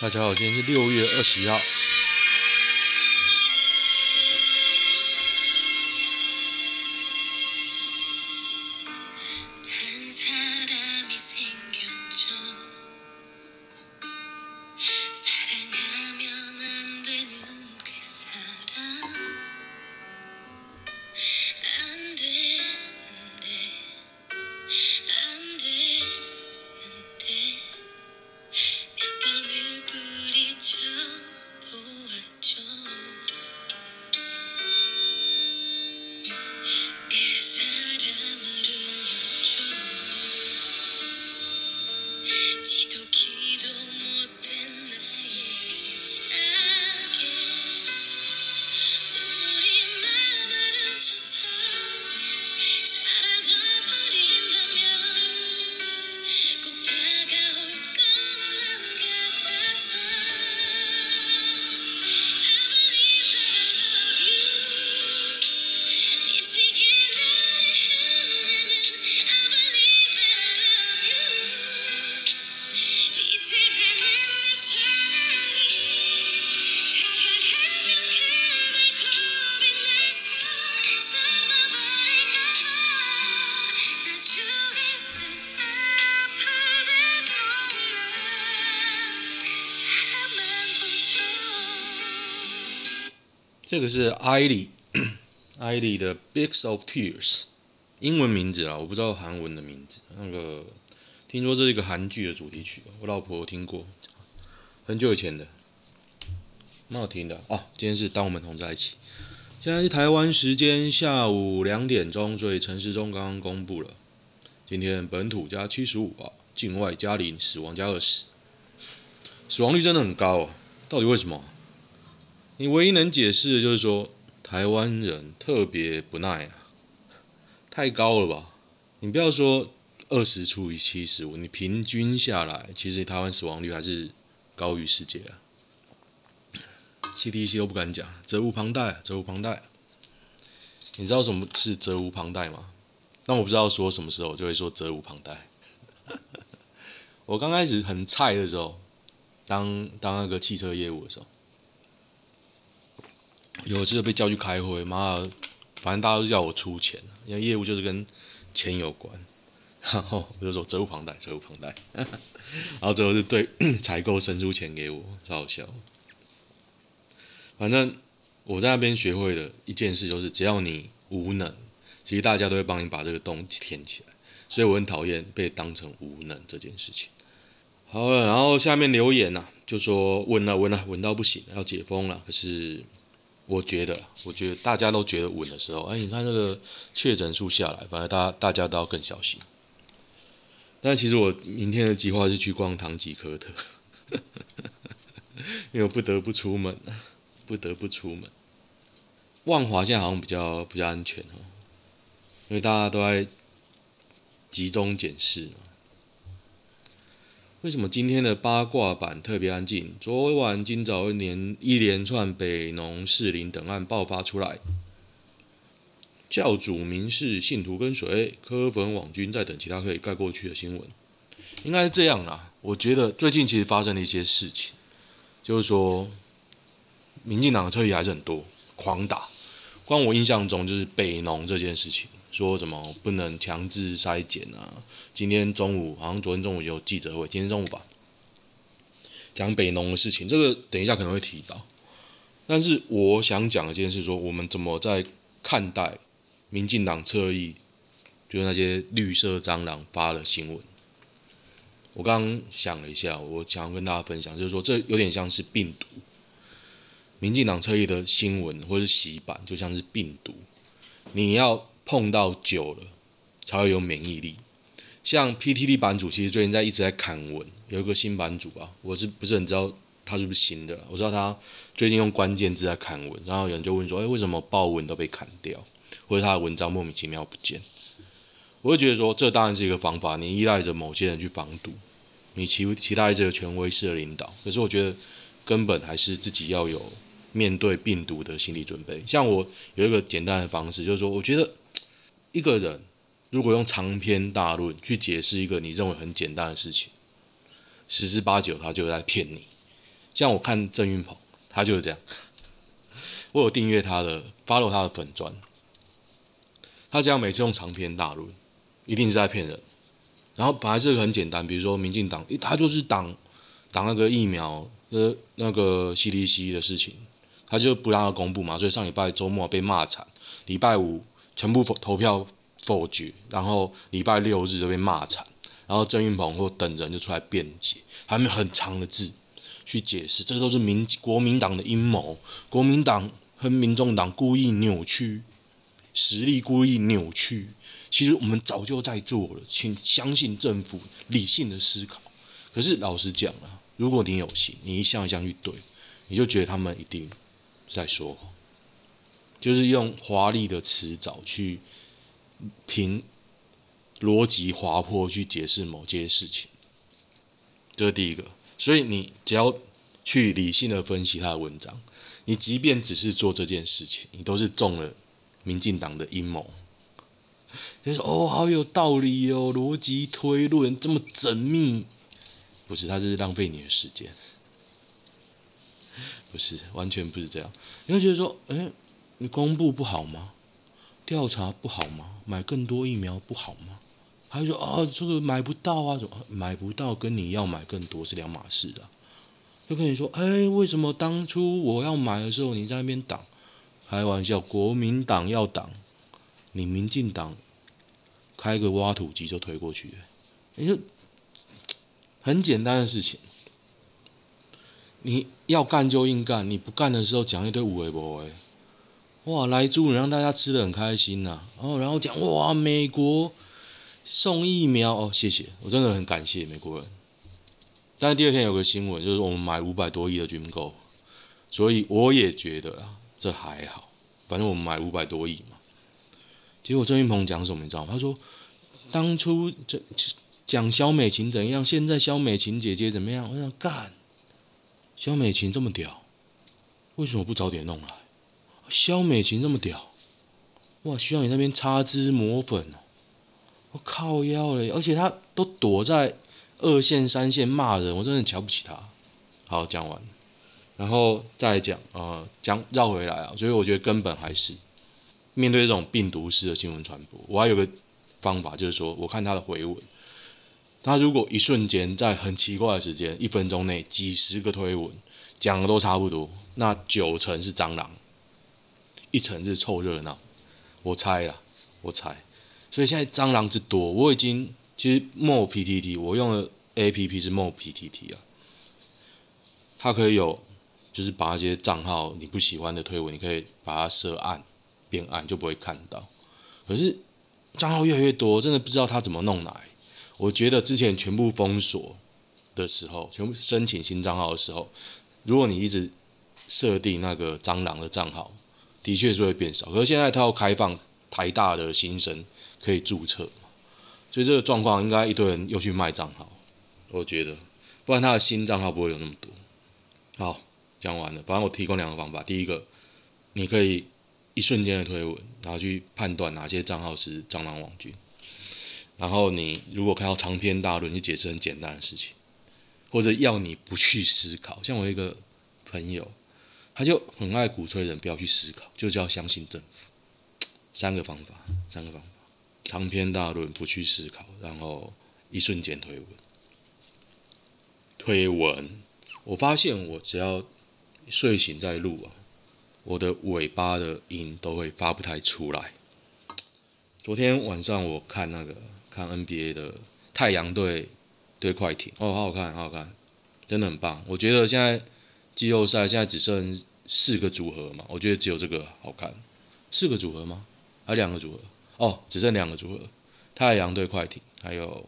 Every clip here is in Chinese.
大家好，今天是六月二十一号。这个是艾莉，艾莉的《Bigs of Tears》，英文名字啊，我不知道韩文的名字。那个听说这是一个韩剧的主题曲，我老婆听过，很久以前的，蛮好听的啊。今天是当我们同在一起，现在是台湾时间下午两点钟，所以陈时中刚刚公布了，今天本土加七十五啊，境外加零，死亡加二十，死亡率真的很高啊，到底为什么？你唯一能解释的就是说，台湾人特别不耐啊，太高了吧？你不要说二十除以七十五，你平均下来，其实台湾死亡率还是高于世界啊。CDC 都不敢讲，责无旁贷，责无旁贷。你知道什么是责无旁贷吗？但我不知道说什么时候就会说责无旁贷。我刚开始很菜的时候，当当那个汽车业务的时候。有一次被叫去开会，妈，反正大家都叫我出钱，因为业务就是跟钱有关。然后我就说责无旁贷，责无旁贷。然后最后是对 采购伸出钱给我，超好笑。反正我在那边学会的一件事就是，只要你无能，其实大家都会帮你把这个洞填起来。所以我很讨厌被当成无能这件事情。好了，然后下面留言呐、啊，就说稳了，稳了，稳到不行，要解封了，可是。我觉得，我觉得大家都觉得稳的时候，哎，你看那个确诊数下来，反而大家大家都要更小心。但其实我明天的计划是去逛唐吉诃德，因为我不得不出门，不得不出门。万华现在好像比较比较安全哦，因为大家都在集中检视。为什么今天的八卦版特别安静？昨晚、今早一连一连串北农士林等案爆发出来，教主明示信徒跟随，柯粉网军在等其他可以盖过去的新闻，应该是这样啦。我觉得最近其实发生了一些事情，就是说，民进党的侧翼还是很多，狂打。光我印象中就是北农这件事情。说什么不能强制筛检啊？今天中午好像昨天中午有记者会，今天中午吧，讲北农的事情，这个等一下可能会提到。但是我想讲的一件事，说我们怎么在看待民进党侧翼，就是那些绿色蟑螂发了新闻。我刚刚想了一下，我想要跟大家分享，就是说这有点像是病毒，民进党侧翼的新闻或是洗版，就像是病毒，你要。碰到久了才会有免疫力。像 PTT 版主其实最近在一直在砍文，有一个新版主啊，我是不是很知道他是不是新的？我知道他最近用关键字在砍文，然后有人就问说：“诶，为什么爆文都被砍掉，或者他的文章莫名其妙不见？”我会觉得说，这当然是一个方法，你依赖着某些人去防堵，你期期待这个权威式的领导。可是我觉得根本还是自己要有面对病毒的心理准备。像我有一个简单的方式，就是说，我觉得。一个人如果用长篇大论去解释一个你认为很简单的事情，十之八九他就在骗你。像我看郑运鹏，他就是这样。我有订阅他的，follow 他的粉专，他这样每次用长篇大论，一定是在骗人。然后本来是很简单，比如说民进党，他就是挡挡那个疫苗的那个 CDC 的事情，他就不让他公布嘛，所以上礼拜周末被骂惨，礼拜五全部投票否决，然后礼拜六日就被骂惨，然后郑运鹏或等人就出来辩解，还没有很长的字去解释，这都是民国民党的阴谋，国民党。和民众党故意扭曲实力，故意扭曲。其实我们早就在做了，请相信政府理性的思考。可是老实讲啊，如果你有心，你一项一项去对，你就觉得他们一定在说谎，就是用华丽的辞藻去凭逻辑滑坡去解释某件事情。这是第一个。所以你只要去理性的分析他的文章。你即便只是做这件事情，你都是中了民进党的阴谋。就说哦，好有道理哦，逻辑推论这么缜密，不是，他是浪费你的时间，不是，完全不是这样。你会觉得说，哎，你公布不好吗？调查不好吗？买更多疫苗不好吗？还说啊，这个买不到啊，怎么买不到？跟你要买更多是两码事的。就跟你说，哎，为什么当初我要买的时候你在那边挡？开玩笑，国民党要挡，你民进党开个挖土机就推过去了，你就很简单的事情，你要干就硬干，你不干的时候讲一堆有的没的，哇，来猪你让大家吃的很开心呐、啊，哦，然后讲哇，美国送疫苗哦，谢谢，我真的很感谢美国人。但是第二天有个新闻，就是我们买五百多亿的军购，所以我也觉得啊，这还好，反正我们买五百多亿嘛。结果郑云鹏讲什么你知道吗？他说当初这讲肖美琴怎样，现在肖美琴姐姐怎么样？我想干，肖美琴这么屌，为什么不早点弄来？萧美琴这么屌，哇，需要你那边擦脂抹粉哦，我靠腰嘞，而且他都躲在。二线、三线骂人，我真的瞧不起他。好，讲完，然后再来讲啊，讲、绕回来啊。所以我觉得根本还是面对这种病毒式的新闻传播，我还有个方法，就是说，我看他的回文，他如果一瞬间在很奇怪的时间，一分钟内几十个推文讲的都差不多，那九成是蟑螂，一成是凑热闹。我猜啦，我猜。所以现在蟑螂之多，我已经。其实 Mo PTT 我用的 APP 是 Mo PTT 啊，它可以有，就是把那些账号你不喜欢的推文，你可以把它设暗，变暗就不会看到。可是账号越来越多，真的不知道它怎么弄来。我觉得之前全部封锁的时候，全部申请新账号的时候，如果你一直设定那个蟑螂的账号，的确是会变少。可是现在他要开放台大的新生可以注册。所以这个状况应该一堆人又去卖账号，我觉得，不然他的新账号不会有那么多。好，讲完了。反正我提供两个方法：第一个，你可以一瞬间的推文，然后去判断哪些账号是蟑螂网军；然后你如果看到长篇大论，你解释很简单的事情，或者要你不去思考。像我一个朋友，他就很爱鼓吹人不要去思考，就是要相信政府。三个方法，三个方法。长篇大论，不去思考，然后一瞬间推文。推文，我发现我只要睡醒再录啊，我的尾巴的音都会发不太出来。昨天晚上我看那个看 NBA 的太阳队对快艇，哦，好好看，好好看，真的很棒。我觉得现在季后赛现在只剩四个组合嘛，我觉得只有这个好看。四个组合吗？还两个组合？哦，只剩两个组合，太阳对快艇，还有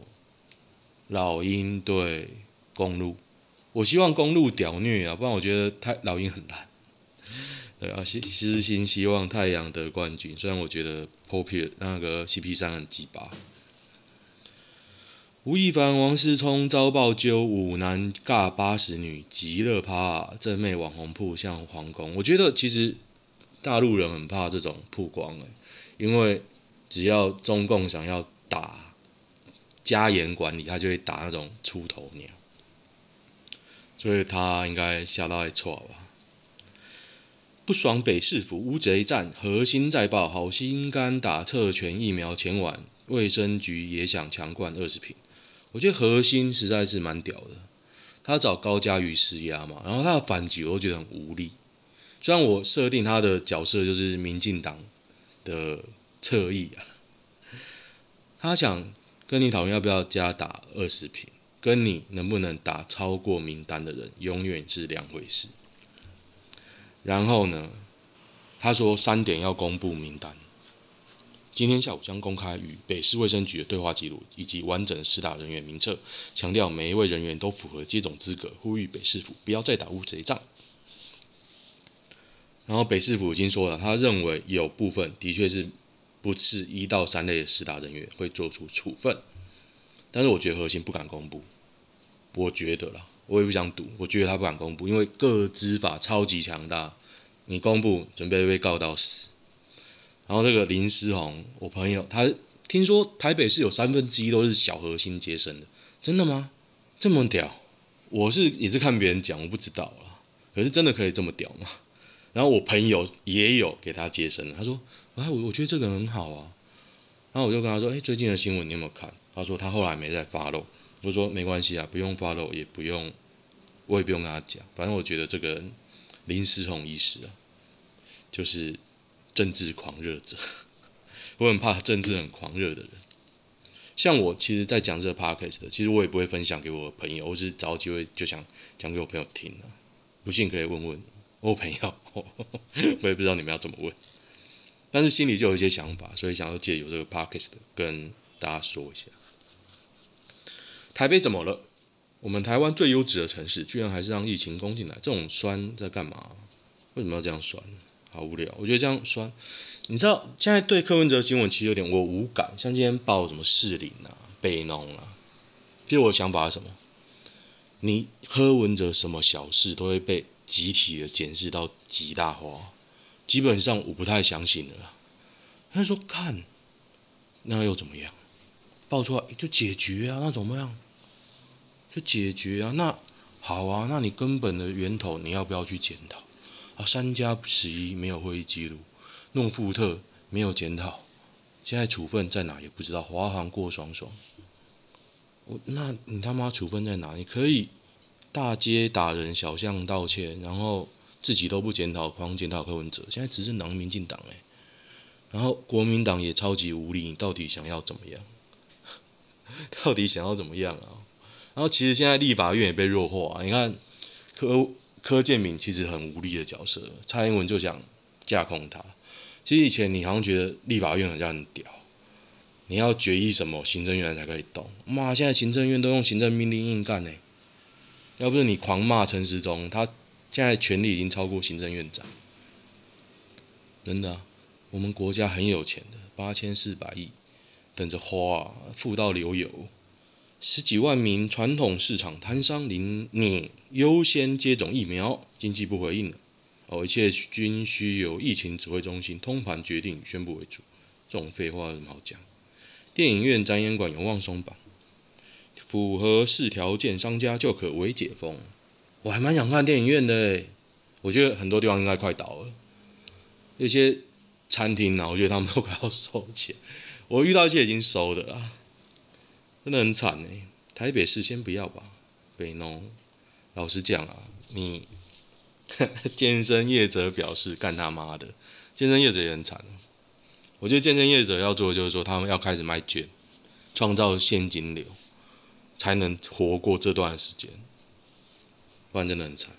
老鹰对公路。我希望公路屌虐啊，不然我觉得太老鹰很烂。对啊，私心希望太阳得冠军，虽然我觉得 Popier 那个 CP3 很鸡巴。吴亦凡、王思聪遭爆揪五男尬八十女，极乐趴正妹网红铺向皇宫。我觉得其实大陆人很怕这种曝光诶，因为。只要中共想要打加严管理，他就会打那种出头鸟。所以他应该吓到爱错吧？不爽北市府乌贼战，核心再报好心肝打侧权疫苗前晚，卫生局也想强灌二十瓶。我觉得核心实在是蛮屌的，他找高嘉瑜施压嘛，然后他的反击我都觉得很无力。虽然我设定他的角色就是民进党的侧翼啊，他想跟你讨论要不要加打二十坪，跟你能不能打超过名单的人，永远是两回事。然后呢，他说三点要公布名单。今天下午将公开与北市卫生局的对话记录以及完整的施打人员名册，强调每一位人员都符合接种资格，呼吁北市府不要再打乌贼战。然后北市府已经说了，他认为有部分的确是不是一到三类的施打人员会做出处分，但是我觉得核心不敢公布。我觉得啦，我也不想赌，我觉得他不敢公布，因为各执法超级强大，你公布准备被告到死。然后这个林思宏，我朋友他听说台北市有三分之一都是小核心接生的，真的吗？这么屌？我是也是看别人讲，我不知道啊。可是真的可以这么屌吗？然后我朋友也有给他接生，他说：“哎，我我觉得这个很好啊。”然后我就跟他说：“哎，最近的新闻你有没有看？”他说他后来没再 follow。我说没关系啊，不用 follow，也不用，我也不用跟他讲。反正我觉得这个林思宏医师啊，就是。政治狂热者，我很怕政治很狂热的人。像我，其实，在讲这个 podcast 的，其实我也不会分享给我的朋友，我是找机会就想讲给我朋友听的。不信可以问问我朋友，我也不知道你们要怎么问，但是心里就有一些想法，所以想要借由这个 podcast 跟大家说一下。台北怎么了？我们台湾最优质的城市，居然还是让疫情攻进来，这种酸在干嘛？为什么要这样酸？好无聊，我觉得这样酸。你知道现在对柯文哲新闻其实有点我无感，像今天报什么士林啊、北农啊，其实我想法是什么？你柯文哲什么小事都会被集体的检视到极大化，基本上我不太相信了。他说看，那又怎么样？爆出来就解决啊，那怎么样？就解决啊，那好啊，那你根本的源头你要不要去检讨？啊，三加十一没有会议记录，诺富特没有检讨，现在处分在哪也不知道。华航过爽爽，我那你他妈处分在哪？你可以大街打人，小巷道歉，然后自己都不检讨，狂检讨柯文哲。现在执政党民进党诶，然后国民党也超级无力，你到底想要怎么样？到底想要怎么样啊？然后其实现在立法院也被弱化，你看柯。柯建铭其实很无力的角色，蔡英文就想架空他。其实以前你好像觉得立法院好像很屌，你要决议什么，行政院才可以动。妈，现在行政院都用行政命令硬干呢。要不是你狂骂陈时中，他现在权力已经超过行政院长。真的啊，我们国家很有钱的，八千四百亿等着花，富到流油。十几万名传统市场摊商领你优先接种疫苗，经济部回应了，哦，一切均需由疫情指挥中心通盘决定宣布为主。这种废话有什么好讲？电影院、展演馆有望松绑，符合四条件商家就可为解封。我还蛮想看电影院的，我觉得很多地方应该快倒了，那些餐厅呢，我觉得他们都快要收钱。我遇到一些已经收的了。真的很惨呢，台北市先不要吧。北农，老实讲啊，你 健身业者表示干他妈的，健身业者也很惨。我觉得健身业者要做的就是说，他们要开始卖券，创造现金流，才能活过这段时间。不然真的很惨。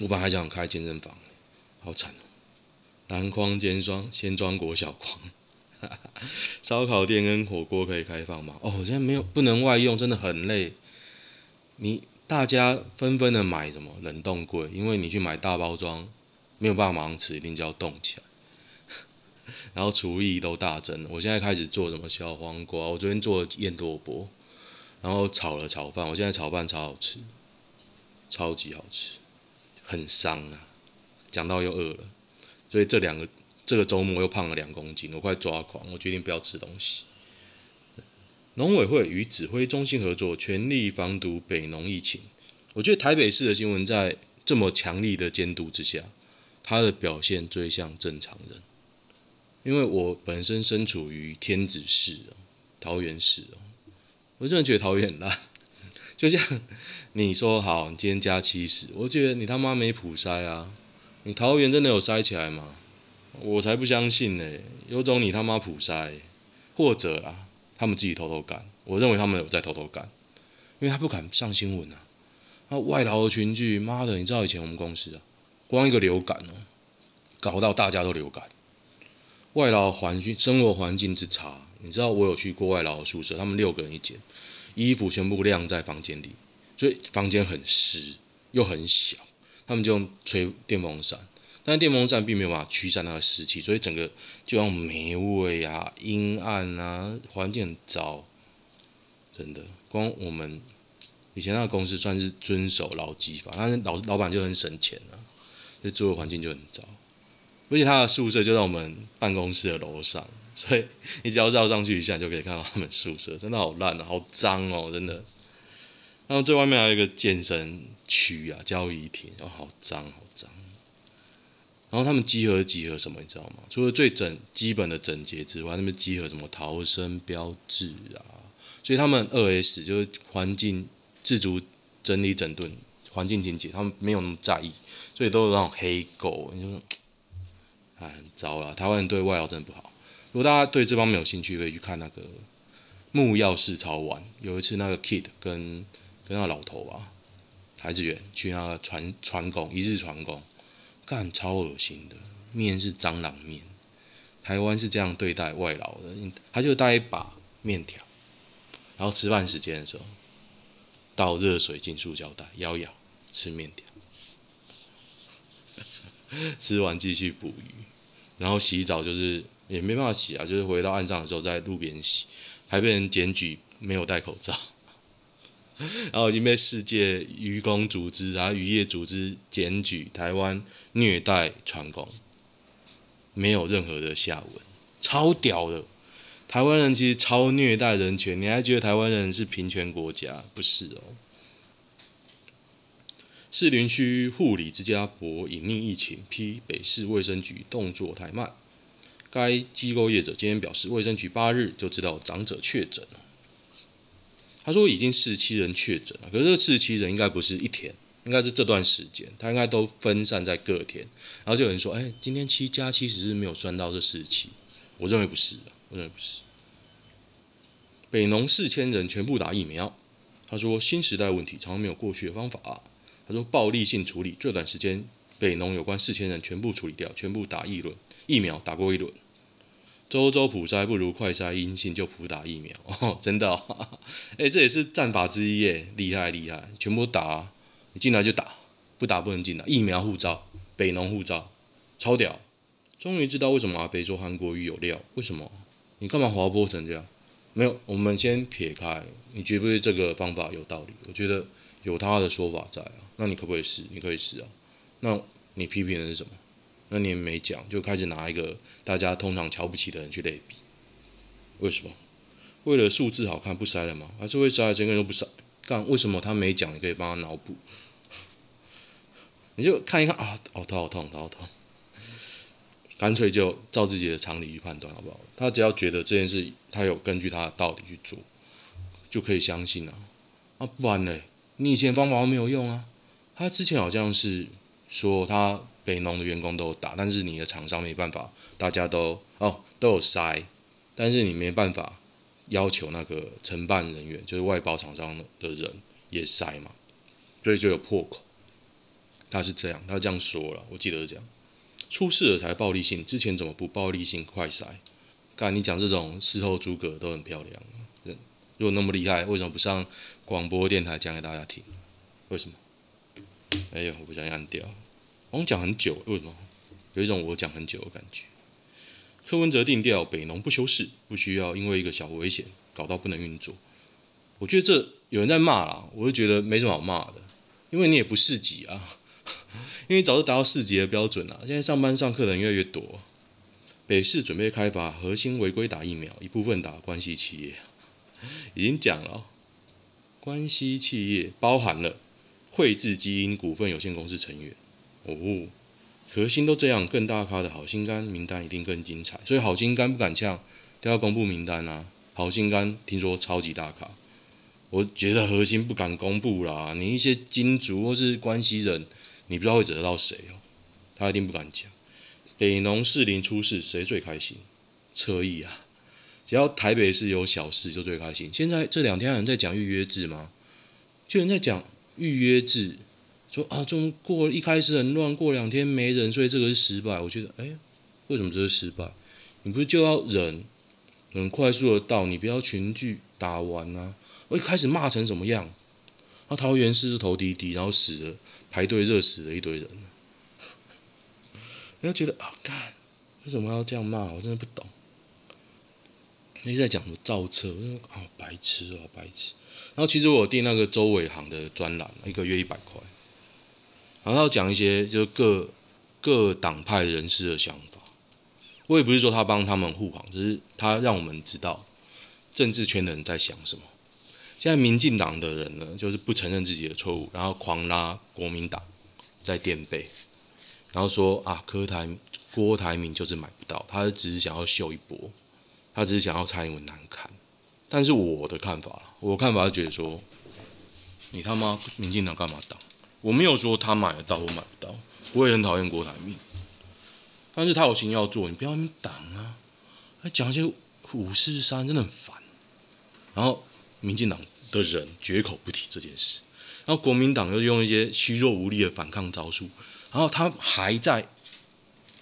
我本来还想开健身房，好惨哦。篮筐兼装，先装国小筐。烧烤店跟火锅可以开放吗？哦，现在没有，不能外用，真的很累。你大家纷纷的买什么冷冻柜，因为你去买大包装，没有办法马上吃，一定就要冻起来。然后厨艺都大增，我现在开始做什么小黄瓜，我昨天做了燕多卜，然后炒了炒饭，我现在炒饭超好吃，超级好吃，很伤啊，讲到又饿了，所以这两个。这个周末又胖了两公斤，我快抓狂，我决定不要吃东西。农委会与指挥中心合作，全力防堵北农疫情。我觉得台北市的新闻在这么强力的监督之下，他的表现最像正常人。因为我本身身处于天子市桃园市，我真的觉得桃园很烂。就像你说好，你今天加七十，我觉得你他妈没普筛啊！你桃园真的有筛起来吗？我才不相信呢！有种你他妈普筛，或者啊，他们自己偷偷干。我认为他们有在偷偷干，因为他不敢上新闻啊。那外劳的群聚，妈的，你知道以前我们公司啊，光一个流感哦，搞到大家都流感。外劳环境、生活环境之差，你知道我有去过外劳的宿舍，他们六个人一间，衣服全部晾在房间里，所以房间很湿又很小，他们就用吹电风扇，但电风扇并没有办法驱散那个湿气，所以整个就像霉味啊、阴暗啊，环境很糟，真的。光我们。以前那个公司算是遵守劳基法，但是老老板就很省钱啊，所以住的环境就很糟。而且他的宿舍就在我们办公室的楼上，所以你只要绕上去一下，就可以看到他们宿舍，真的好烂啊，好脏哦，真的。然后最外面还有一个健身区啊，交易厅，哦，好脏好脏。然后他们集合集合什么，你知道吗？除了最整基本的整洁之外，他们集合什么逃生标志啊？所以他们二 S 就是环境。自主整理整顿环境清洁，他们没有那么在意，所以都有那种黑狗，你说，哎，很糟了。台湾人对外劳真的不好。如果大家对这方面有兴趣，可以去看那个木曜4超玩。有一次那个 Kid 跟跟那个老头啊，台志远去那个船船工一日船工，干超恶心的，面是蟑螂面。台湾是这样对待外劳的，他就带一把面条，然后吃饭时间的时候。倒热水进塑胶袋，咬咬吃面条，吃完继续捕鱼，然后洗澡就是也没办法洗啊，就是回到岸上的时候在路边洗，还被人检举没有戴口罩，然后已经被世界渔工组织啊渔业组织检举台湾虐待船工，没有任何的下文，超屌的。台湾人其实超虐待人权，你还觉得台湾人是平权国家？不是哦。士林区护理之家博隐匿疫情，批北市卫生局动作太慢。该机构业者今天表示，卫生局八日就知道长者确诊。他说已经四十七人确诊了，可是这四十七人应该不是一天，应该是这段时间，他应该都分散在各天。然后就有人说，哎，今天七加七十是没有算到这四十七，我认为不是，我认为不是。北农四千人全部打疫苗，他说新时代问题常常没有过去的方法。他说暴力性处理，最短时间北农有关四千人全部处理掉，全部打一轮疫苗，打过一轮。周周普筛不如快筛阴性就普打疫苗，哦、真的、哦，哎，这也是战法之一耶，厉害厉害，全部打，你进来就打，不打不能进来，疫苗护照，北农护照，超屌，终于知道为什么阿北说韩国瑜有料，为什么？你干嘛滑坡成这样？没有，我们先撇开，你觉不觉得这个方法有道理？我觉得有他的说法在啊，那你可不可以试？你可以试啊。那你批评的是什么？那你也没讲，就开始拿一个大家通常瞧不起的人去类比，为什么？为了数字好看不筛了吗？还是为筛？整个人都不筛？干？为什么他没讲？你可以帮他脑补，你就看一看啊，哦，头好痛，头好痛。干脆就照自己的常理去判断，好不好？他只要觉得这件事他有根据他的道理去做，就可以相信了啊。啊，不然呢？你以前方法都没有用啊。他之前好像是说他北农的员工都打，但是你的厂商没办法，大家都哦都有筛，但是你没办法要求那个承办人员，就是外包厂商的人也筛嘛，所以就有破口。他是这样，他这样说了，我记得是这样。出事了才暴力性，之前怎么不暴力性快筛？刚才你讲这种事后诸葛都很漂亮，如果那么厉害，为什么不上广播电台讲给大家听？为什么？哎呦，我不想按掉，我讲很久，为什么？有一种我讲很久的感觉。柯文哲定调，北农不修饰，不需要因为一个小危险搞到不能运作。我觉得这有人在骂啦，我就觉得没什么好骂的，因为你也不四级啊。因为早就达到四级的标准了，现在上班上课的人越来越多。北市准备开发核心违规打疫苗，一部分打关系企业，已经讲了，关系企业包含了汇智基因股份有限公司成员。哦，核心都这样，更大咖的好心肝名单一定更精彩。所以好心肝不敢呛，都要公布名单啊。好心肝听说超级大咖，我觉得核心不敢公布啦。你一些金主或是关系人，你不知道会惹到谁哦。他一定不敢讲。北农士林出事，谁最开心？侧翼啊！只要台北市有小事就最开心。现在这两天有人在讲预约制吗？就有人在讲预约制，说啊，中过一开始很乱，过两天没人，所以这个是失败。我觉得，哎，为什么这是失败？你不是就要忍很快速的到，你不要群聚打完啊？我一开始骂成什么样？那桃园市是头滴滴，然后死了排队热死了一堆人，你要觉得啊，干为什么要这样骂？我真的不懂。一直在讲什么造车，我说啊白痴哦，白痴。然后其实我订那个周伟航的专栏，一个月一百块。然后他要讲一些就是各各党派人士的想法。我也不是说他帮他们护航，只是他让我们知道政治圈的人在想什么。现在民进党的人呢，就是不承认自己的错误，然后狂拉国民党在垫背，然后说啊柯台郭台铭就是买不到，他只是想要秀一波。他只是想要蔡英文难看，但是我的看法，我看法是觉得说，你他妈民进党干嘛挡？我没有说他买得到或买不到，我也很讨厌郭台铭，但是他有心要做，你不要挡啊！他讲一些五四三真的很烦，然后民进党的人绝口不提这件事，然后国民党又用一些虚弱无力的反抗招数，然后他还在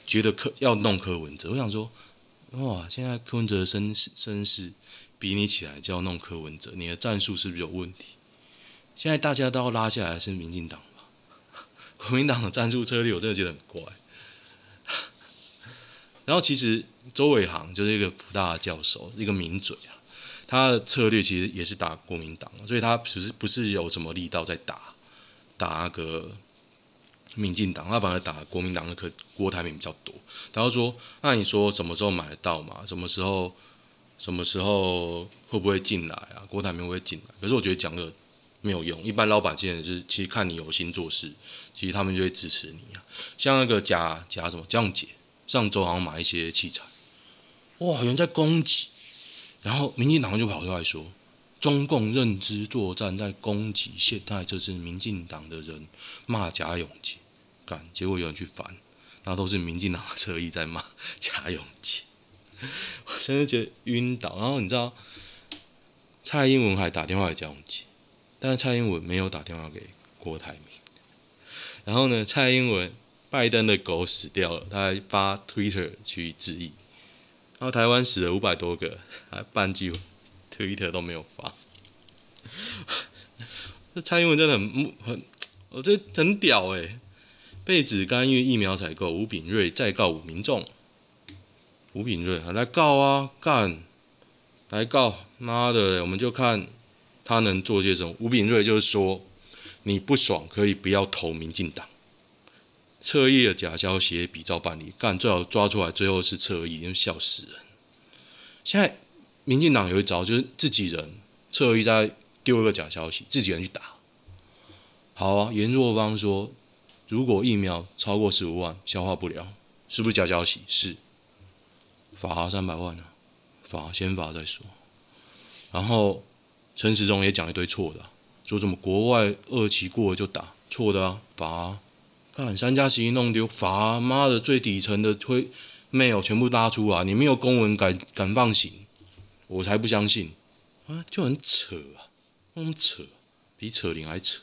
觉得柯要弄柯文哲，我想说。哇！现在柯文哲的身身世比你起来就要弄柯文哲，你的战术是不是有问题？现在大家都要拉下来是民进党？国民党的战术策略我真的觉得很怪。然后其实周伟航就是一个福大的教授，一个名嘴啊，他的策略其实也是打国民党，所以他其实不是有什么力道在打打那个。民进党，他反而打国民党的可郭台铭比较多。然后说，那你说什么时候买得到嘛？什么时候，什么时候会不会进来啊？郭台铭会不会进来？可是我觉得讲的没有用。一般老百姓是其实看你有心做事，其实他们就会支持你啊。像那个贾贾什么江姐，上周好像买一些器材，哇，有人在攻击，然后民进党就跑出来说。中共认知作战在攻击现在，这是民进党的人骂贾永杰，干，结果有人去翻，那都是民进党的侧翼在骂贾永杰，我真的觉得晕倒。然后你知道，蔡英文还打电话给贾永杰，但是蔡英文没有打电话给郭台铭。然后呢，蔡英文拜登的狗死掉了，他还发 Twitter 去致意。然后台湾死了五百多个，还半句。Twitter 都没有发，这蔡英文真的很很，我这很屌诶、被指干预疫苗采购，吴秉叡再告五民众。吴秉叡还来告啊，干，来告，妈的，我们就看他能做些什么。吴秉叡就是说，你不爽可以不要投民进党，侧翼的假消息比照办理，干，最好抓出来，最后是侧翼，因为笑死人。现在。民进党有一招，就是自己人侧翼在丢一个假消息，自己人去打。好啊，严若芳说，如果疫苗超过十五万，消化不了，是不是假消息？是，罚三百万啊，罚先罚再说。然后陈时中也讲一堆错的，说什么国外二期过了就打，错的啊，罚。看三加十一弄丢，罚，妈的最底层的推 mail 全部拉出来，你没有公文敢敢放行？我才不相信啊！就很扯啊，那么扯，比扯铃还扯。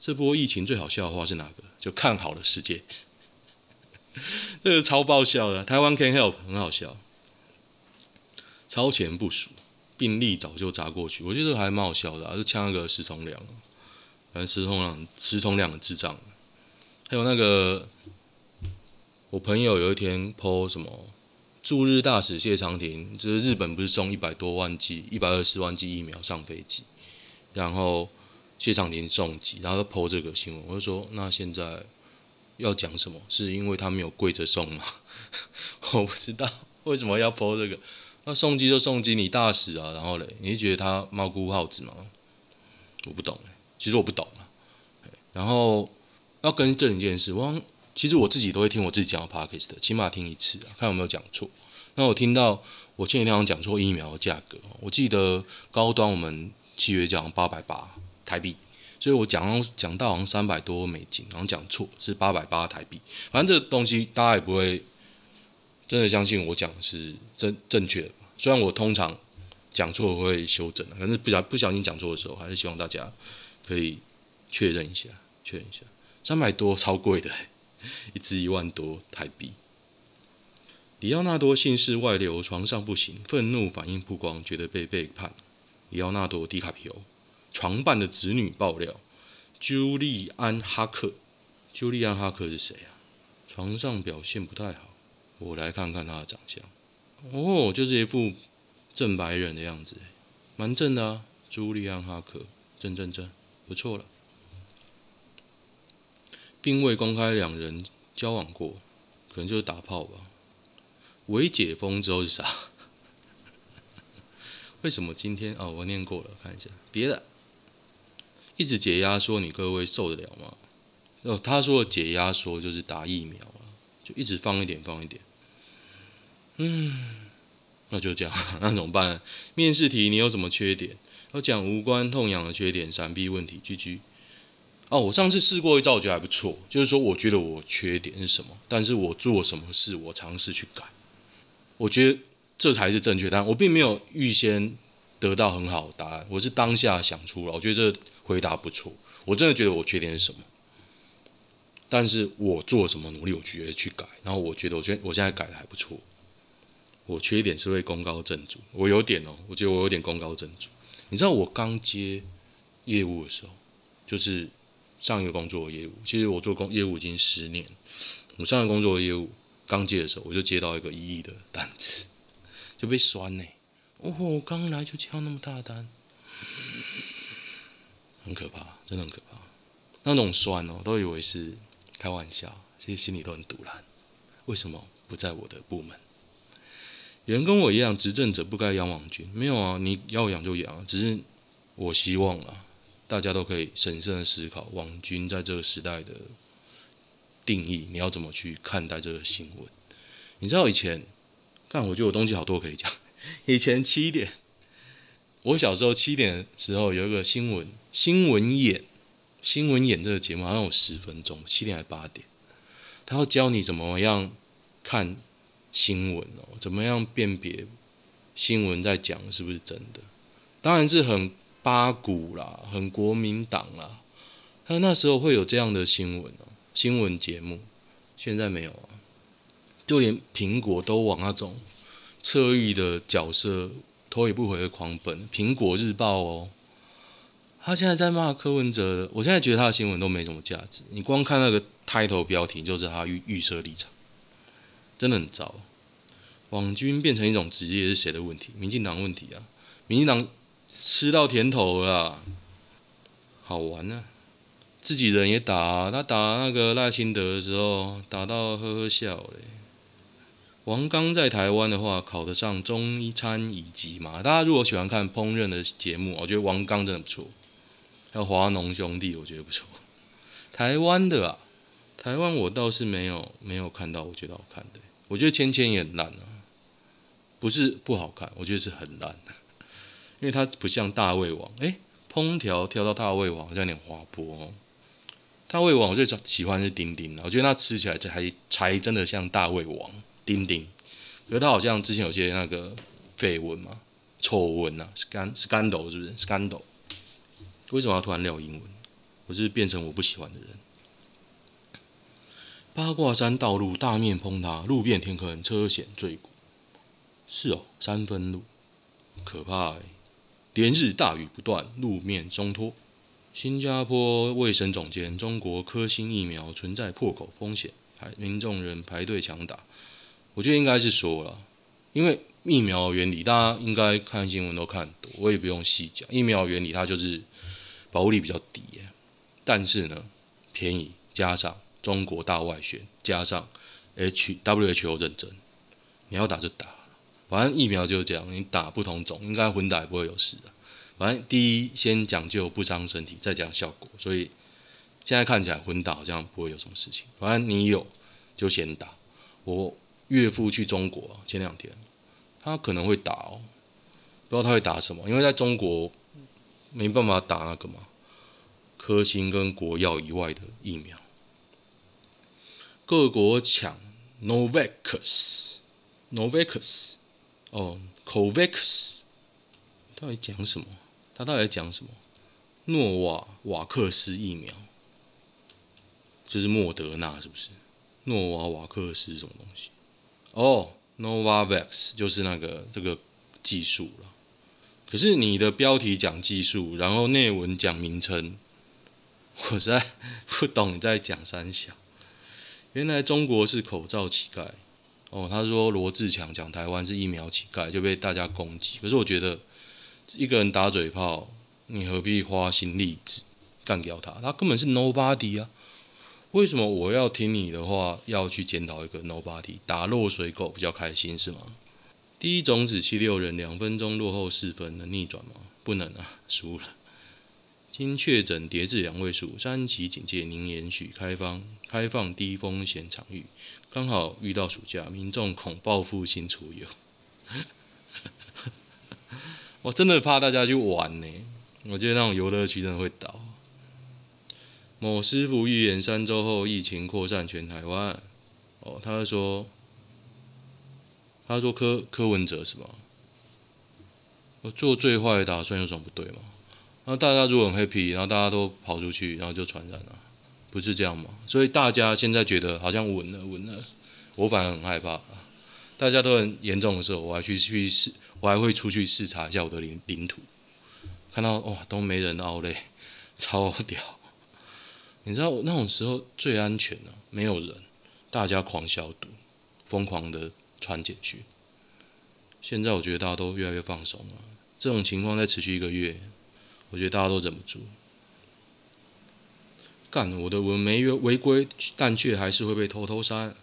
这波疫情最好笑的话是哪个？就看好了世界，这个超爆笑的。台湾 can help 很好笑，超前部署，病例早就砸过去。我觉得还蛮好笑的啊，就呛那个石崇良，反正石崇良，石崇良的智障。还有那个，我朋友有一天 po 什么？驻日大使谢长廷，就是日本不是送一百多万剂、一百二十万剂疫苗上飞机，然后谢长廷中计，然后他 po 这个新闻，我就说那现在要讲什么？是因为他没有跪着送吗？我不知道为什么要 po 这个。那送机就送机，你大使啊，然后嘞，你觉得他猫哭耗子吗？我不懂，其实我不懂啊。然后要更正一件事，我其实我自己都会听我自己讲的 podcast 的，起码听一次啊，看有没有讲错。那我听到我前几天好像讲错疫苗的价格，我记得高端我们契约讲八百八台币，所以我讲讲到好像三百多美金，好像讲错是八百八台币。反正这东西大家也不会真的相信我讲的是正正确的，虽然我通常讲错会修正，可是不小不小心讲错的时候，还是希望大家可以确认一下，确认一下，三百多超贵的，一支一万多台币。里奥纳多姓氏外流，床上不行，愤怒反应曝光，觉得被背叛。里奥纳多·迪卡皮欧床伴的子女爆料，朱利安·哈克，朱利安·哈克是谁啊？床上表现不太好，我来看看他的长相。哦，就是一副正白人的样子，蛮正的啊。朱利安·哈克，正正正，不错了，并未公开两人交往过，可能就是打炮吧。微解封之后是啥？为什么今天哦？我念过了，看一下别的。一直解压说你各位受得了吗？哦，他说的解压说就是打疫苗了，就一直放一点放一点。嗯，那就这样，那怎么办？面试题你有什么缺点？要讲无关痛痒的缺点，闪避问题。句句。哦，我上次试过一招，我觉得还不错，就是说我觉得我缺点是什么，但是我做什么事，我尝试去改。我觉得这才是正确答案。我并没有预先得到很好的答案，我是当下想出来。我觉得这回答不错。我真的觉得我缺点是什么，但是我做什么努力，我觉得去改。然后我觉得，我觉得我现在改的还不错。我缺点是会功高震主，我有点哦，我觉得我有点功高震主。你知道我刚接业务的时候，就是上一个工作的业务，其实我做工业务已经十年。我上一个工作的业务。刚接的时候，我就接到一个一亿的单子，就被酸呢。哦，我刚来就接到那么大的单，很可怕，真的很可怕。那种酸哦，都以为是开玩笑，其实心里都很赌烂。为什么不在我的部门？有人跟我一样，执政者不该养网军，没有啊，你要养就养，只是我希望啊，大家都可以审慎的思考网军在这个时代的。定义，你要怎么去看待这个新闻？你知道以前，但我觉得我东西好多可以讲。以前七点，我小时候七点的时候有一个新闻，新闻眼，新闻眼这个节目好像有十分钟，七点还八点，他要教你怎么样看新闻哦，怎么样辨别新闻在讲是不是真的？当然是很八股啦，很国民党啦，他那时候会有这样的新闻哦。新闻节目现在没有啊，就连苹果都往那种侧翼的角色头也不回的狂奔。苹果日报哦，他现在在骂柯文哲，我现在觉得他的新闻都没什么价值。你光看那个 title 标题，就是他预预设立场，真的很糟。网军变成一种职业是谁的问题？民进党问题啊！民进党吃到甜头了，好玩呢、啊。自己人也打，他打那个赖清德的时候，打到呵呵笑嘞。王刚在台湾的话，考得上中餐乙级嘛？大家如果喜欢看烹饪的节目，我觉得王刚真的不错。还有华农兄弟，我觉得不错。台湾的啊，台湾我倒是没有没有看到，我觉得好看的。我觉得芊芊也很烂啊，不是不好看，我觉得是很烂，因为它不像大胃王。诶，烹调跳到大胃王好像有点滑坡哦。大胃王我最喜欢是丁丁，我觉得它吃起来才才真的像大胃王丁丁，因为它好像之前有些那个绯闻嘛、丑闻啊，scandal 是不是 scandal？为什么要突然撂英文？我是变成我不喜欢的人。八卦山道路大面崩塌，路变天坑，车险坠谷。是哦，三分路，可怕欸！连日大雨不断，路面松脱。新加坡卫生总监：中国科兴疫苗存在破口风险，排民众人排队抢打。我觉得应该是说了，因为疫苗原理，大家应该看新闻都看多，我也不用细讲。疫苗原理它就是保护力比较低，但是呢便宜，加上中国大外宣，加上 H WHO 认证，你要打就打。反正疫苗就是这样，你打不同种，应该混打也不会有事的。反正第一，先讲究不伤身体，再讲效果。所以现在看起来混打好像不会有什么事情，反正你有就先打。我岳父去中国前两天，他可能会打哦，不知道他会打什么，因为在中国没办法打那个嘛，科兴跟国药以外的疫苗。各国抢 Novavax，Novavax，哦，Covax，到底讲什么？他到底在讲什么？诺瓦瓦克斯疫苗，就是莫德纳是不是？诺瓦瓦克斯是什么东西？哦，Novavax 就是那个这个技术了。可是你的标题讲技术，然后内文讲名称，我实在不懂你在讲三小。原来中国是口罩乞丐。哦，他说罗志强讲台湾是疫苗乞丐，就被大家攻击。可是我觉得一个人打嘴炮，你何必花心力干掉他？他根本是 nobody 啊！为什么我要听你的话，要去检讨一个 nobody？打落水狗比较开心是吗？第一种子七六人两分钟落后四分，能逆转吗？不能啊，输了。经确诊跌至两位数，三级警戒仍延续，开放开放低风险场域，刚好遇到暑假，民众恐报复性出游。我真的怕大家去玩呢，我觉得那种游乐区真的会倒。某师傅预言三周后疫情扩散全台湾。哦，他说，他说柯柯文哲是吧？我做最坏的打算有什么不对吗？那大家如果很 happy，然后大家都跑出去，然后就传染了，不是这样吗？所以大家现在觉得好像稳了，稳了。我反而很害怕。大家都很严重的时候，我还去去试，我还会出去视察一下我的领领土，看到哇都没人奥嘞，超屌。你知道那种时候最安全了，没有人，大家狂消毒，疯狂的传简讯。现在我觉得大家都越来越放松了，这种情况再持续一个月，我觉得大家都忍不住。干，我的文没违规，但却还是会被偷偷删。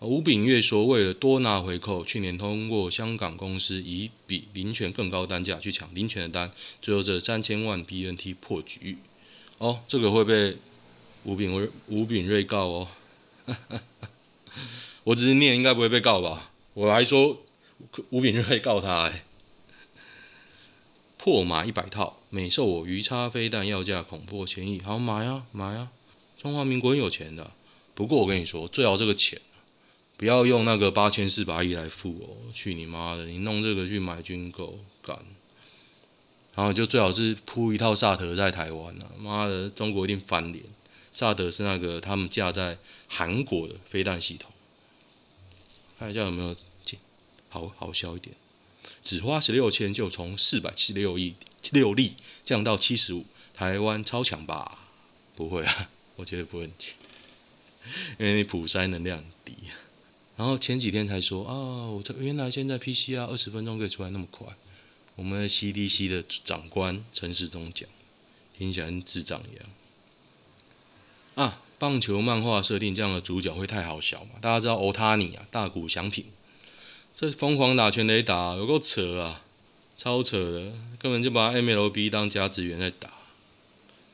吴炳月说，为了多拿回扣，去年通过香港公司以比林权更高单价去抢林权的单，最后这三千万 BNT 破局。哦，这个会被。吴炳瑞，吴炳瑞告哦，我只是念，应该不会被告吧？我还说吴炳瑞告他哎，破马一百套，每售我鱼叉飞弹要价恐破千亿，好买啊买啊！中华民国很有钱的，不过我跟你说，最好这个钱不要用那个八千四百亿来付哦，去你妈的！你弄这个去买军购干，然后就最好是铺一套萨德在台湾啊，妈的，中国一定翻脸。萨德是那个他们架在韩国的飞弹系统，看一下有没有好好笑一点。只花十六千就从四百七十六亿六粒降到七十五，台湾超强吧？不会啊，我觉得不会，因为你普筛能量低。然后前几天才说啊，我原来现在 PCR 二十分钟可以出来那么快。我们 CDC 的长官陈世忠讲，听起来跟智障一样。啊，棒球漫画设定这样的主角会太好笑嘛？大家知道欧塔尼啊，大谷翔平，这疯狂打全垒打，有够扯啊，超扯的，根本就把 MLB 当甲子园在打。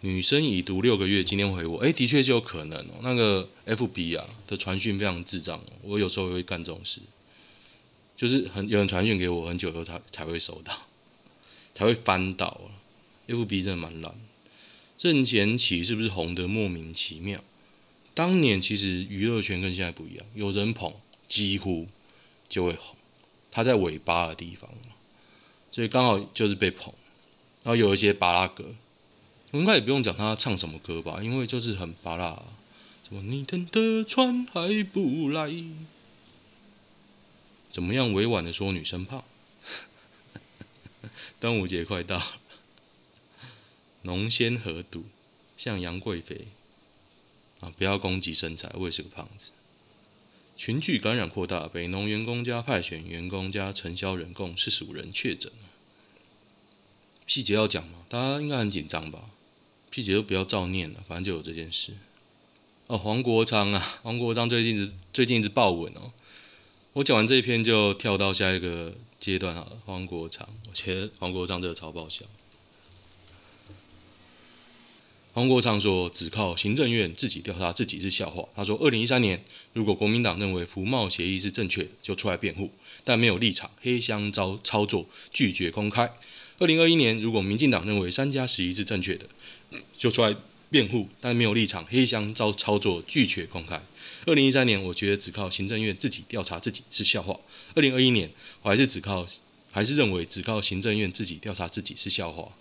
女生已读六个月，今天回我，诶，的确是有可能哦。那个 FB 啊的传讯非常智障，我有时候也会干这种事，就是很有人传讯给我，很久以后才才会收到，才会翻到。FB 真的蛮烂。任贤齐是不是红得莫名其妙？当年其实娱乐圈跟现在不一样，有人捧几乎就会红。他在尾巴的地方，所以刚好就是被捧。然后有一些巴拉歌，我应该也不用讲他唱什么歌吧，因为就是很巴拉。什么你等的船还不来？怎么样委婉的说女生胖？端午节快到了。浓鲜合度，像杨贵妃啊！不要攻击身材，我也是个胖子。群聚感染扩大，北农员工加派遣员工加承销人共四十五人确诊。细节要讲吗？大家应该很紧张吧？细节都不要照念了，反正就有这件事。哦，黄国昌啊，黄国昌最近是最近一直爆稳哦。我讲完这一篇就跳到下一个阶段好了。黄国昌，我觉得黄国昌这个超爆笑。黄国昌说：“只靠行政院自己调查自己是笑话。”他说：“二零一三年，如果国民党认为服贸协议是正确的，就出来辩护，但没有立场，黑箱操操作，拒绝公开。二零二一年，如果民进党认为三加十一是正确的，就出来辩护，但没有立场，黑箱操操作，拒绝公开。二零一三年，我觉得只靠行政院自己调查自己是笑话。二零二一年，我还是只靠，还是认为只靠行政院自己调查自己是笑话。”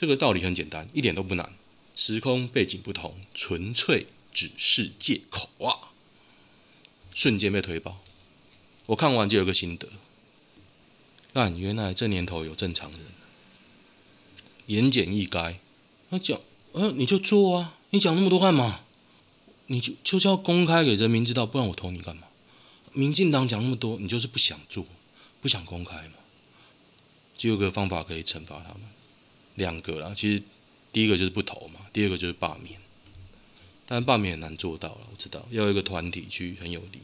这个道理很简单，一点都不难。时空背景不同，纯粹只是借口啊！瞬间被推爆。我看完就有个心得：但原来这年头有正常人，言简意赅。他讲，呃，你就做啊，你讲那么多干嘛？你就就是要公开给人民知道，不然我投你干嘛？民进党讲那么多，你就是不想做，不想公开嘛？就有个方法可以惩罚他们。两个啦，其实第一个就是不投嘛，第二个就是罢免。但罢免很难做到了，我知道要一个团体去很有利。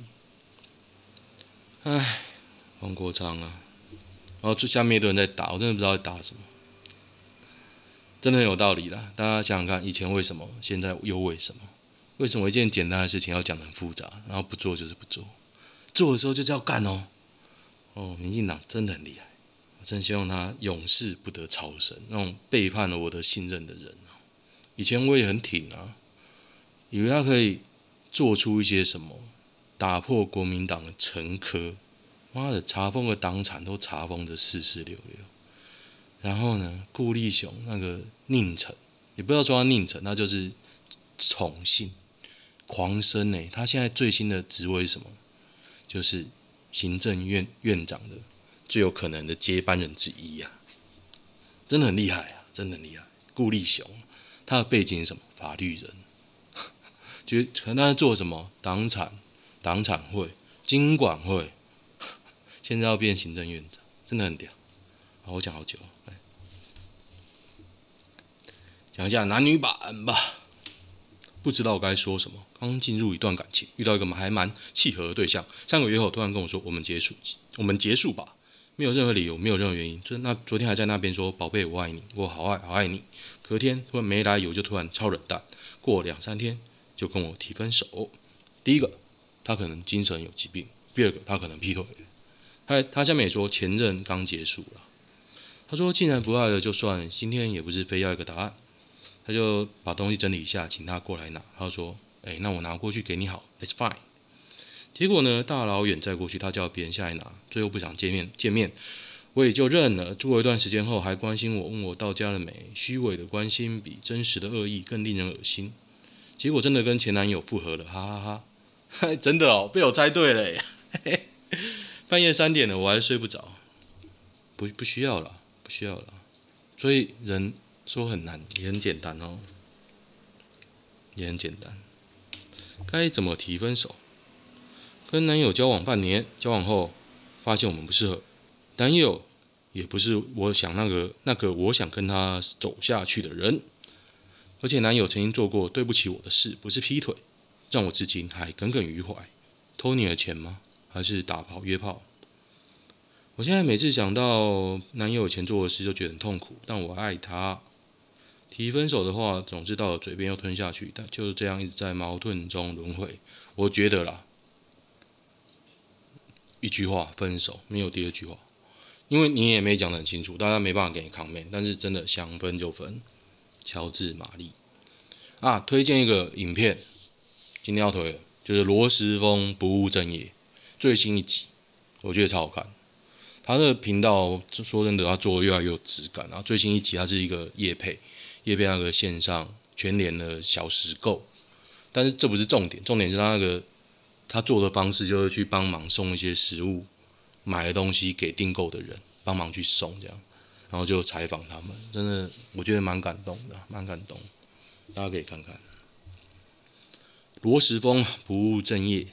唉，黄国昌啊，然后下面一堆人在打，我真的不知道在打什么。真的很有道理啦，大家想想看，以前为什么，现在又为什么？为什么一件简单的事情要讲得很复杂，然后不做就是不做，做的时候就是要干哦。哦，民进党真的很厉害。真希望他永世不得超生，那种背叛了我的信任的人。以前我也很挺啊，以为他可以做出一些什么，打破国民党的陈疴。妈的，查封的党产都查封的四四六六。然后呢，顾立雄那个宁臣，也不要说他佞臣，那就是宠幸狂生呢。他现在最新的职位是什么？就是行政院院长的。最有可能的接班人之一呀、啊，真的很厉害啊，真的很厉害。顾立雄，他的背景是什么？法律人，就可能他是做什么？党产、党产会、经管会，现在要变行政院长，真的很屌。好，我讲好久，来讲一下男女版吧。不知道该说什么，刚进入一段感情，遇到一个还蛮契合的对象，三个月后突然跟我说：“我们结束，我们结束吧。”没有任何理由，没有任何原因。就那昨天还在那边说“宝贝，我爱你，我好爱好爱你”。隔天突然没来由就突然超冷淡，过两三天就跟我提分手。第一个，他可能精神有疾病；第二个，他可能劈腿。他他下面也说前任刚结束了。他说既然不爱了就算，今天也不是非要一个答案。他就把东西整理一下，请他过来拿。他说：“哎，那我拿过去给你好，It's fine。”结果呢，大老远再过去，他叫别人下来拿，最后不想见面，见面我也就认了。住过一段时间后，还关心我，问我到家了没？虚伪的关心比真实的恶意更令人恶心。结果真的跟前男友复合了，哈哈哈！真的哦，被我猜对了耶。半夜三点了，我还睡不着。不，不需要了，不需要了。所以人说很难，也很简单哦，也很简单。该怎么提分手？跟男友交往半年，交往后发现我们不适合，男友也不是我想那个那个我想跟他走下去的人，而且男友曾经做过对不起我的事，不是劈腿，让我至今还耿耿于怀。偷你的钱吗？还是打炮约炮？我现在每次想到男友以前做的事，就觉得很痛苦，但我爱他。提分手的话，总是到了嘴边又吞下去，但就是这样一直在矛盾中轮回。我觉得啦。一句话分手，没有第二句话，因为你也没讲得很清楚，大家没办法给你扛妹。但是真的想分就分。乔治玛丽啊，推荐一个影片，今天要推的，就是罗时丰不务正业最新一集，我觉得超好看。他的频道说真的，他做的越来越有质感。然后最新一集，他是一个夜配，夜配那个线上全联的小时购，但是这不是重点，重点是他那个。他做的方式就是去帮忙送一些食物，买的东西给订购的人，帮忙去送这样，然后就采访他们，真的我觉得蛮感动的，蛮感动，大家可以看看。罗时峰不务正业，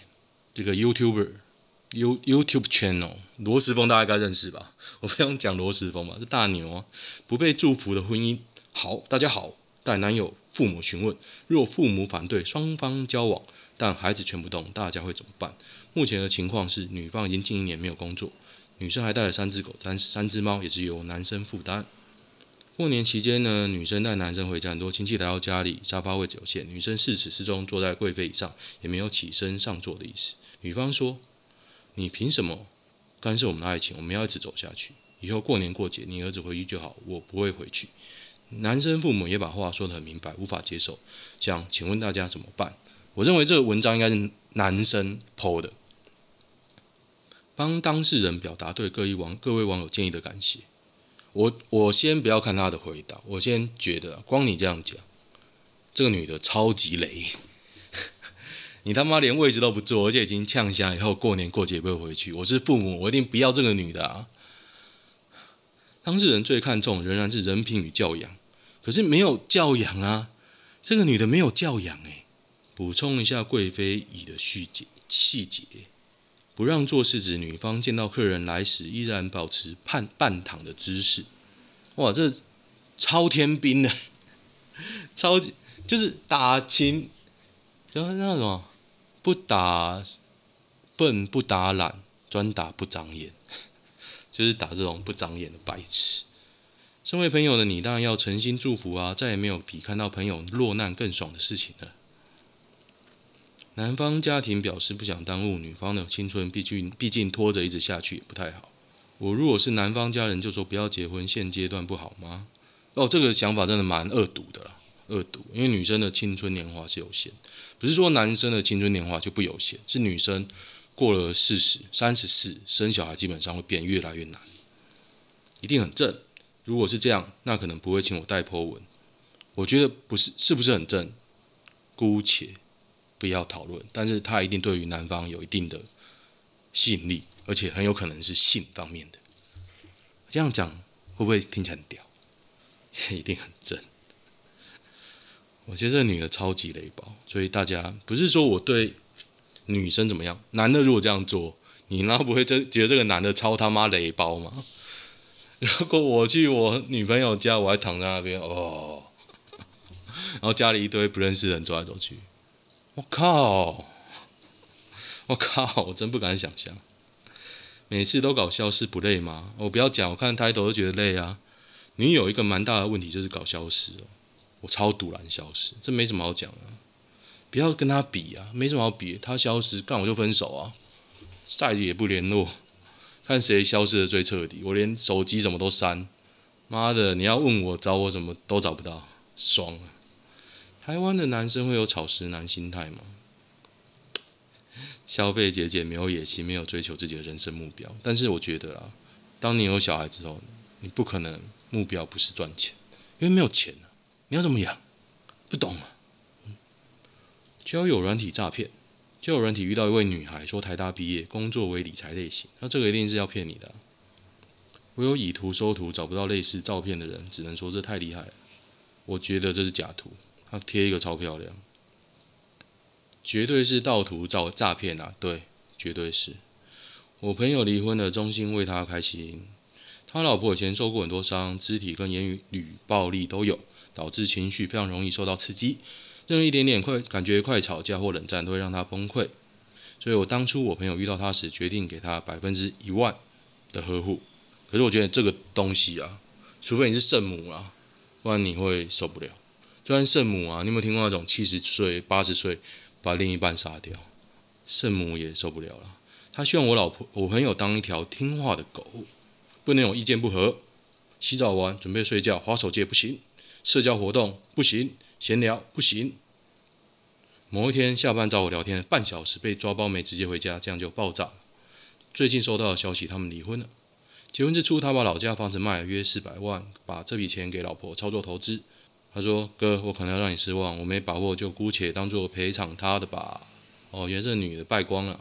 这个 YouTuber，You YouTube channel，罗时峰大家应该认识吧？我不用讲罗时峰吧，这大牛啊，不被祝福的婚姻。好，大家好，带男友父母询问，若父母反对双方交往。但孩子劝不动，大家会怎么办？目前的情况是，女方已经近一年没有工作，女生还带了三只狗、三三只猫，也是由男生负担。过年期间呢，女生带男生回家，很多亲戚来到家里，沙发位置有限，女生适始适终坐在贵妃椅上，也没有起身上座的意思。女方说：“你凭什么干涉我们的爱情？我们要一直走下去。以后过年过节，你儿子回去就好，我不会回去。”男生父母也把话说得很明白，无法接受。这样，请问大家怎么办？我认为这个文章应该是男生 po 的，帮当事人表达对各位网各位网友建议的感谢。我我先不要看他的回答，我先觉得光你这样讲，这个女的超级雷，你他妈连位置都不坐，而且已经呛声，以后过年过节不会回去。我是父母，我一定不要这个女的啊！当事人最看重仍然是人品与教养，可是没有教养啊！这个女的没有教养哎。补充一下贵妃椅的细节细节。不让坐是指女方见到客人来时依然保持半半躺的姿势。哇，这超天兵的，超级就是打情，就是那种不打笨不打懒，专打不长眼，就是打这种不长眼的白痴。身为朋友的你，当然要诚心祝福啊！再也没有比看到朋友落难更爽的事情了。男方家庭表示不想耽误女方的青春，毕竟毕竟拖着一直下去也不太好。我如果是男方家人，就说不要结婚，现阶段不好吗？哦，这个想法真的蛮恶毒的啦，恶毒。因为女生的青春年华是有限，不是说男生的青春年华就不有限，是女生过了四十、三十四，生小孩基本上会变越来越难，一定很正。如果是这样，那可能不会请我带 po 文。我觉得不是，是不是很正？姑且。不要讨论，但是他一定对于男方有一定的吸引力，而且很有可能是性方面的。这样讲会不会听起来很屌？一定很正。我觉得这个女的超级雷包，所以大家不是说我对女生怎么样，男的如果这样做，你难道不会真觉得这个男的超他妈雷包吗？如果我去我女朋友家，我还躺在那边哦，然后家里一堆不认识的人走来走去。我靠！我靠！我真不敢想象，每次都搞消失不累吗？我不要讲，我看抬头都觉得累啊。你有一个蛮大的问题就是搞消失哦，我超赌烂消失，这没什么好讲的。不要跟他比啊，没什么好比，他消失干我就分手啊，再也不联络，看谁消失的最彻底。我连手机什么都删，妈的！你要问我找我什么都找不到，爽啊！台湾的男生会有草食男心态吗？消费节俭，没有野心，没有追求自己的人生目标。但是我觉得啊，当你有小孩之后，你不可能目标不是赚钱，因为没有钱啊，你要怎么养？不懂啊。交友软体诈骗，交友软体遇到一位女孩说台大毕业，工作为理财类型，那这个一定是要骗你的。我有以图搜图找不到类似照片的人，只能说这太厉害了。我觉得这是假图。他贴一个超漂亮，绝对是盗图造诈骗啊！对，绝对是。我朋友离婚了，衷心为他开心。他老婆以前受过很多伤，肢体跟言语暴力都有，导致情绪非常容易受到刺激，任何一点点快感觉快吵架或冷战都会让他崩溃。所以我当初我朋友遇到他时，决定给他百分之一万的呵护。可是我觉得这个东西啊，除非你是圣母啊，不然你会受不了。就算圣母啊，你有没有听过那种七十岁、八十岁把另一半杀掉？圣母也受不了了。他希望我老婆、我朋友当一条听话的狗，不能有意见不合。洗澡完准备睡觉，滑手机也不行，社交活动不行，闲聊不行。某一天下班找我聊天，半小时被抓包没直接回家，这样就爆炸了。最近收到的消息，他们离婚了。结婚之初，他把老家房子卖了约四百万，把这笔钱给老婆操作投资。他说：“哥，我可能要让你失望，我没把握，就姑且当做赔偿他的吧。”哦，原来这女的败光了。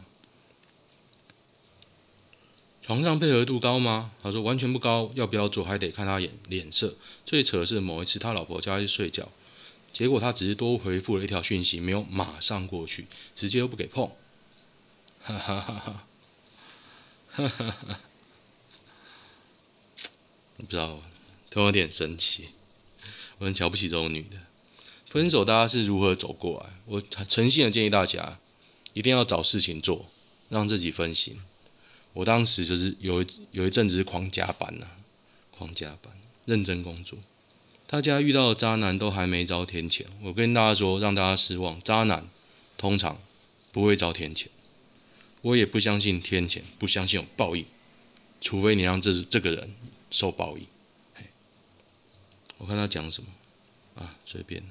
床上配合度高吗？他说完全不高，要不要做还得看他眼脸色。最扯的是某一次他老婆叫他去睡觉，结果他只是多回复了一条讯息，没有马上过去，直接又不给碰。哈哈哈哈，哈哈哈，不知道，都有点神奇。我很瞧不起这种女的。分手大家是如何走过来？我诚心的建议大家，一定要找事情做，让自己分心。我当时就是有一有一阵子是狂加班呐、狂加班，认真工作。大家遇到的渣男都还没遭天谴，我跟大家说，让大家失望。渣男通常不会遭天谴，我也不相信天谴，不相信有报应，除非你让这这个人受报应。我看他讲什么啊，随便。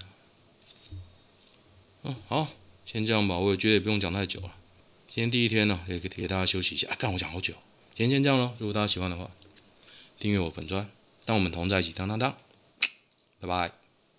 嗯，好，先这样吧。我也觉得也不用讲太久了。今天第一天呢，也给给大家休息一下。啊，干我讲好久。今天先这样喽。如果大家喜欢的话，订阅我粉专，当我们同在一起，当当当。拜拜。